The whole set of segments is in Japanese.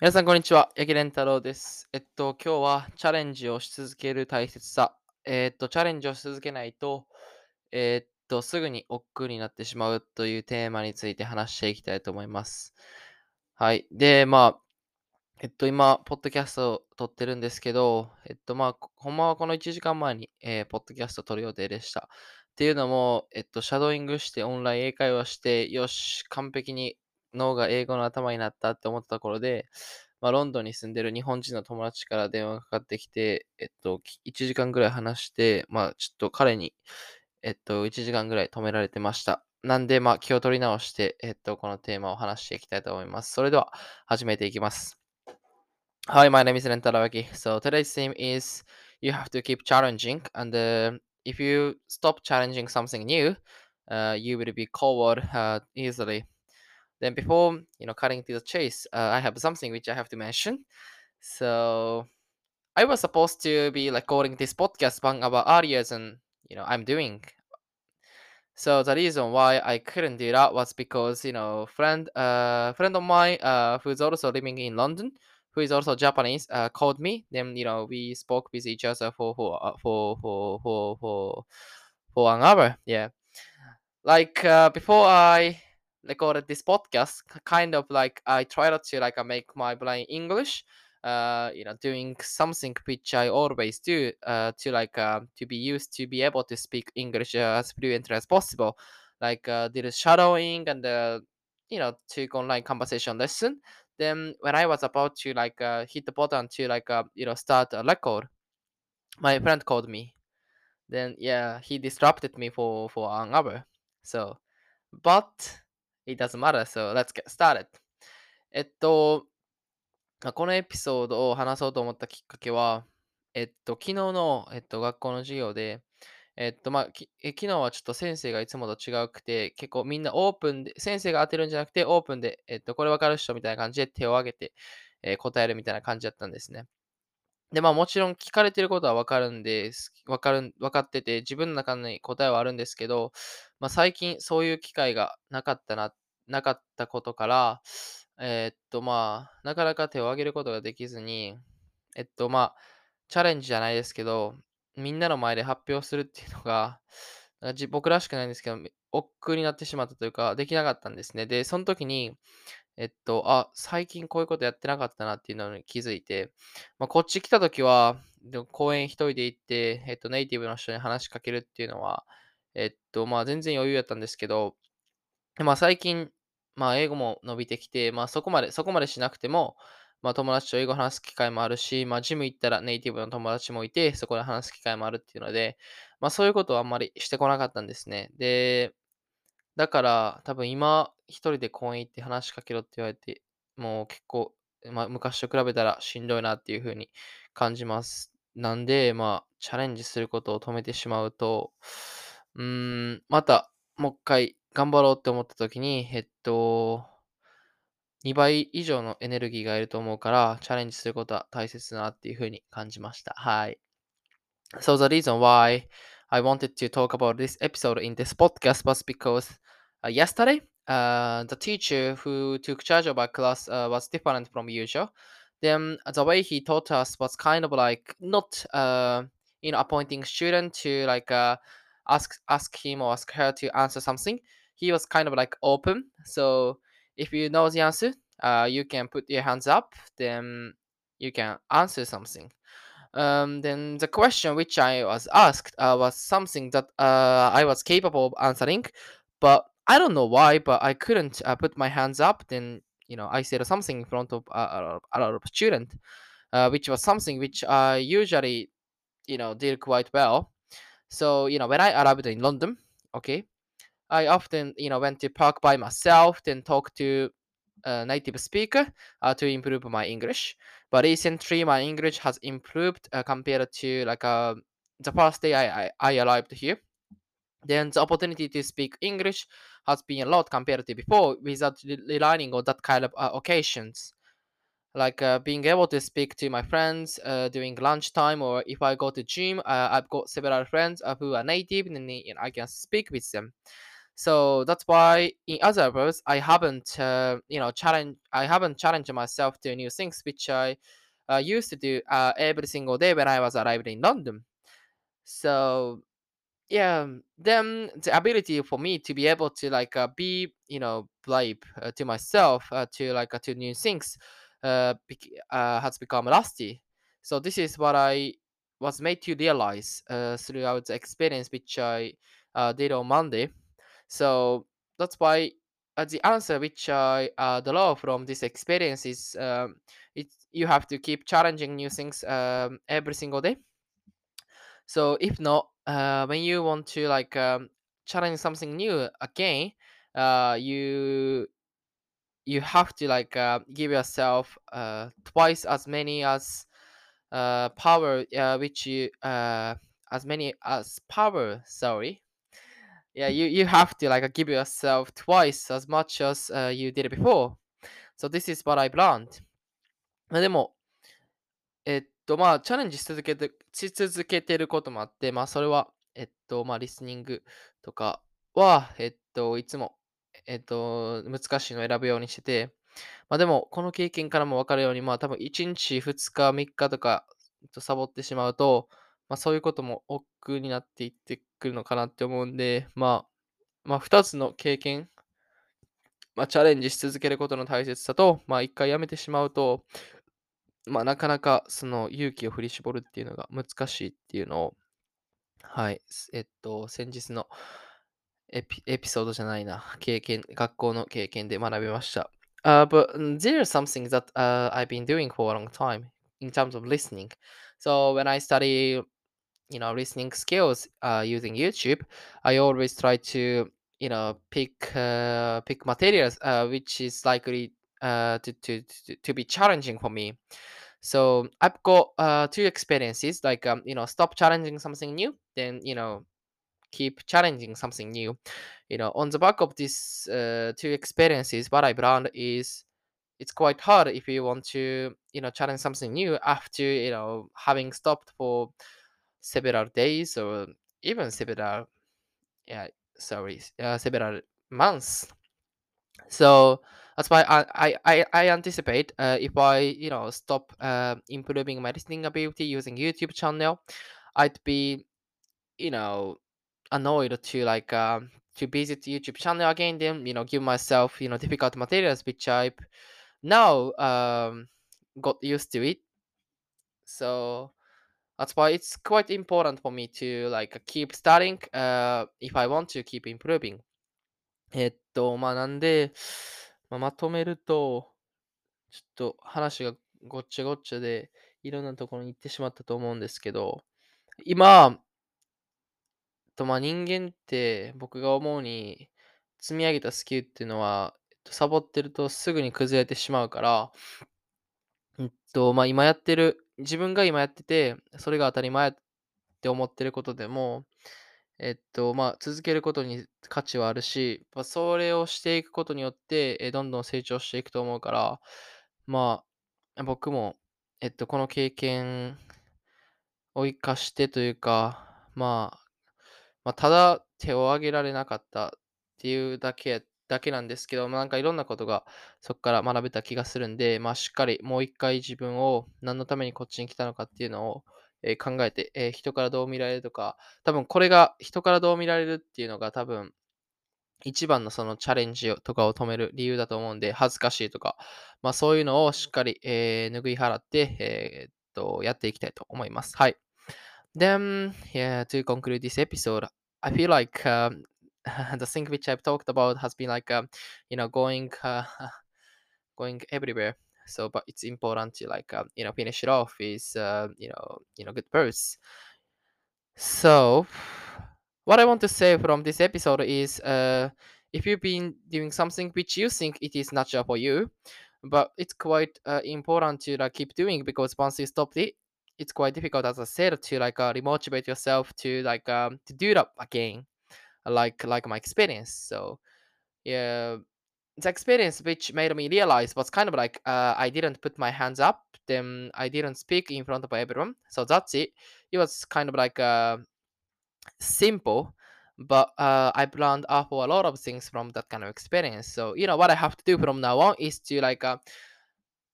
皆さん、こんにちは。八木蓮太郎です。えっと、今日はチャレンジをし続ける大切さ。えっと、チャレンジをし続けないと、えっと、すぐに億劫になってしまうというテーマについて話していきたいと思います。はい。で、まあ、えっと、今、ポッドキャストを撮ってるんですけど、えっと、まあ、ほんまはこの1時間前に、えー、ポッドキャストを撮る予定でした。っていうのも、えっと、シャドーイングしてオンライン英会話して、よし、完璧に脳が英語の頭になったって思ったところで、まあ、ロンドンに住んでる日本人の友達から電話がかかってきて、えっと、1時間ぐらい話して、まあ、ちょっと彼に、えっと、1時間ぐらい止められてました。なんで、まあ、気を取り直して、えっと、このテーマを話していきたいと思います。それでは、始めていきます。Hi, my name is Rentarawaki. So today's theme is you have to keep challenging, and uh, if you stop challenging something new, uh, you will be covered uh, easily. Then before you know cutting to the chase, uh, I have something which I have to mention. So I was supposed to be recording this podcast bang about earlier and you know I'm doing. So the reason why I couldn't do that was because you know friend uh friend of mine uh who's also living in London who is also Japanese uh called me then you know we spoke with each other for for uh, for for for for for an hour yeah like uh, before I recorded this podcast kind of like I tried to like uh, make my brain English uh, you know, doing something which I always do uh, to like uh, to be used to be able to speak English uh, as fluently as possible. Like uh, did shadowing and uh, you know took online conversation lesson. Then when I was about to like uh, hit the button to like uh, you know start a record, my friend called me. Then yeah, he disrupted me for for an hour. So, but it doesn't matter. So let's get started. えっと、このエピソードを話そうと思ったきっかけは、えっと、昨日の、えっと、学校の授業で、えっと、まあ、昨日はちょっと先生がいつもと違うくて、結構みんなオープンで、先生が当てるんじゃなくて、オープンで、えっと、これわかる人みたいな感じで手を挙げて、えー答えるみたいな感じだったんですね。で、まあもちろん聞かれてることはわかるんです。わかるわかってて、自分の中に答えはあるんですけど、まあ最近そういう機会がなかったな、なかったことから、えーっとまあ、なかなか手を挙げることができずに、えっとまあ、チャレンジじゃないですけど、みんなの前で発表するっていうのが、僕らしくないんですけど、億劫になってしまったというか、できなかったんですね。で、その時に、えっと、あ、最近こういうことやってなかったなっていうのに気づいて、まあ、こっち来た時は、でも公園一人で行って、えっと、ネイティブの人に話しかけるっていうのは、えっと、まあ、全然余裕やったんですけど、まあ、最近、まあ、英語も伸びてきて、まあ、そこまで、そこまでしなくても、まあ、友達と英語話す機会もあるし、まあ、ジム行ったらネイティブの友達もいて、そこで話す機会もあるっていうので、まあ、そういうことはあんまりしてこなかったんですね。で、だから、多分今、一人で公園行って話しかけろって言われて、もう結構、まあ、昔と比べたらしんどいなっていう風に感じます。なんで、まあ、チャレンジすることを止めてしまうと、うーん、また、もう一回頑張ろうって思った時に、えっと、2倍以上のエネルギーがいると思うから、チャレンジすることは大切だなっていう風に感じました。はい。So the reason why I wanted to talk about this episode in this podcast was because uh, yesterday uh, the teacher who took charge of our class uh, was different from usual. Then the way he taught us was kind of like not uh, you know appointing student to like uh, ask ask him or ask her to answer something. He was kind of like open. So if you know the answer, uh, you can put your hands up. Then you can answer something. Um, then the question which I was asked uh, was something that uh, I was capable of answering, but I don't know why, but I couldn't uh, put my hands up. Then you know I said something in front of a lot of students, uh, which was something which I usually you know did quite well. So you know when I arrived in London, okay, I often you know went to park by myself, then talk to a native speaker uh, to improve my English. But recently, my English has improved uh, compared to like uh, the first day I, I, I arrived here. Then the opportunity to speak English has been a lot compared to before without relying on that kind of uh, occasions. Like uh, being able to speak to my friends uh, during lunchtime, or if I go to gym, uh, I've got several friends uh, who are native, and I can speak with them. So that's why, in other words, I haven't, uh, you know, challenge. I haven't challenged myself to new things, which I uh, used to do uh, every single day when I was arrived in London. So yeah, then the ability for me to be able to like uh, be, you know, brave uh, to myself uh, to like to new things has become rusty. So this is what I was made to realize uh, throughout the experience which I uh, did on Monday. So that's why uh, the answer which I uh, draw from this experience is um, it you have to keep challenging new things um, every single day. So if not, uh, when you want to like um, challenge something new again, uh, you you have to like uh, give yourself uh, twice as many as uh, power uh, which you uh, as many as power sorry yeah you you have to like give yourself twice as much as uh, you did before. So this is what I've learned. まあでもえっとまあチャレンジし続けてし続けてることもあってまあそれはえっとまあリスニングとかはえっといつもえっと難しいのを選ぶようにしててまあでもこの経験からも分かるようにまあ多分1日2日3日とかとサボってしまうとまあそういうことも億劫になっていってくるのかなって思うんでまあまあ、2つの経験、まあ、チャレンジし続けることの大切さと、まあ、1回やめてしまうと、まあ、なかなかその勇気を振り絞るっていうのが難しいっていうのを、はい、えっと、先日のエピエピソードじゃないな、経験、学校の経験で学びました。Uh, but there's something that uh, I've been doing for a long time in terms of listening. So when I study you know listening skills uh, using youtube i always try to you know pick uh, pick materials uh, which is likely uh, to, to, to, be challenging for me. So i've got uh, two experiences like um, you know stop challenging something new then you know keep challenging something new. You know on the back of these uh, two experiences what i've learned is it's quite hard if you want to you know challenge something new after you know having stopped for several days or even several yeah sorry uh, several months. So that's why i i i, anticipate uh, if i you know stop uh, improving my listening ability using youtube channel i'd be you know annoyed to like um to visit youtube channel again then you know give myself you know difficult materials which i've now um got used to it. So that's why it's quite important for me to like keep studying uh, if I want to keep improving. えっと、まあなんで、まあ、まとめると、ちょっと話がごっちゃごっちゃで、いろんなところに行ってしまったと思うんですけど、今、とまあ人間って僕が思うに積み上げたスキルっていうのは、えっと、サボってるとすぐに崩れてしまうから、えっと、まあ今やってる、自分が今やってて、それが当たり前って思ってることでも、えっと、まあ、続けることに価値はあるし、まあ、それをしていくことによって、え、どんどん成長していくと思うから、まあ、僕も、えっと、この経験を生かしてというか、まあ、まあ、ただ手を挙げられなかったっていうだけだけなんですけど、まあ、なんかいろんなことがそこから学べた気がするんで、まあ、しっかりもう一回自分を何のためにこっちに来たのかっていうのを、えー考えて、えー人からどう見られるとか、多分これが人からどう見られるっていうのが多分一番のそのチャレンジとかを止める理由だと思うんで、恥ずかしいとか、まあそういうのをしっかり、えー拭い払って、えーっと、やっていきたいと思います。はい。Then, yeah, to conclude this episode, I feel like um, the thing which I've talked about has been like, um, you know, going, uh, going everywhere. So, but it's important to like, um, you know, finish it off with, uh, you know, you know, good words. So, what I want to say from this episode is, uh, if you've been doing something which you think it is natural for you, but it's quite uh, important to like keep doing because once you stop it, it's quite difficult, as I said, to like uh, remotivate yourself to like um, to do that again, like like my experience. So yeah, the experience which made me realize was kind of like uh, I didn't put my hands up, then I didn't speak in front of everyone. So that's it. It was kind of like uh, simple, but uh, I've learned awful a lot of things from that kind of experience. So you know what I have to do from now on is to like uh,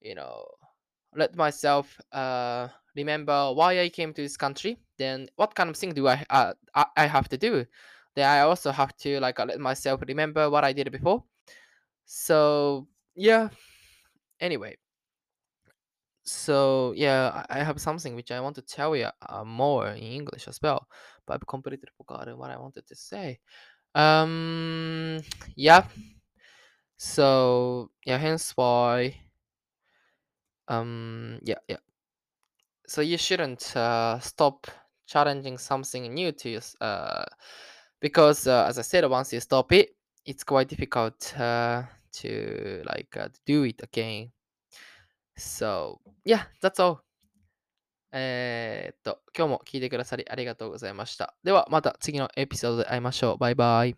you know let myself uh, remember why I came to this country. Then what kind of thing do I uh, I, I have to do? Then I also have to like uh, let myself remember what I did before. So yeah. Anyway, so yeah, I have something which I want to tell you uh, more in English as well, but I've completely forgotten what I wanted to say. Um, yeah. So yeah, hence why. Um, yeah, yeah. So you shouldn't uh, stop challenging something new to uh, because uh, as I said, once you stop it, it's quite difficult uh, to like uh, do it again. So yeah, that's all. えっと、今日も聞いてくださりありがとうございました。ではまた次のエピソードで会いましょう。バイバイ。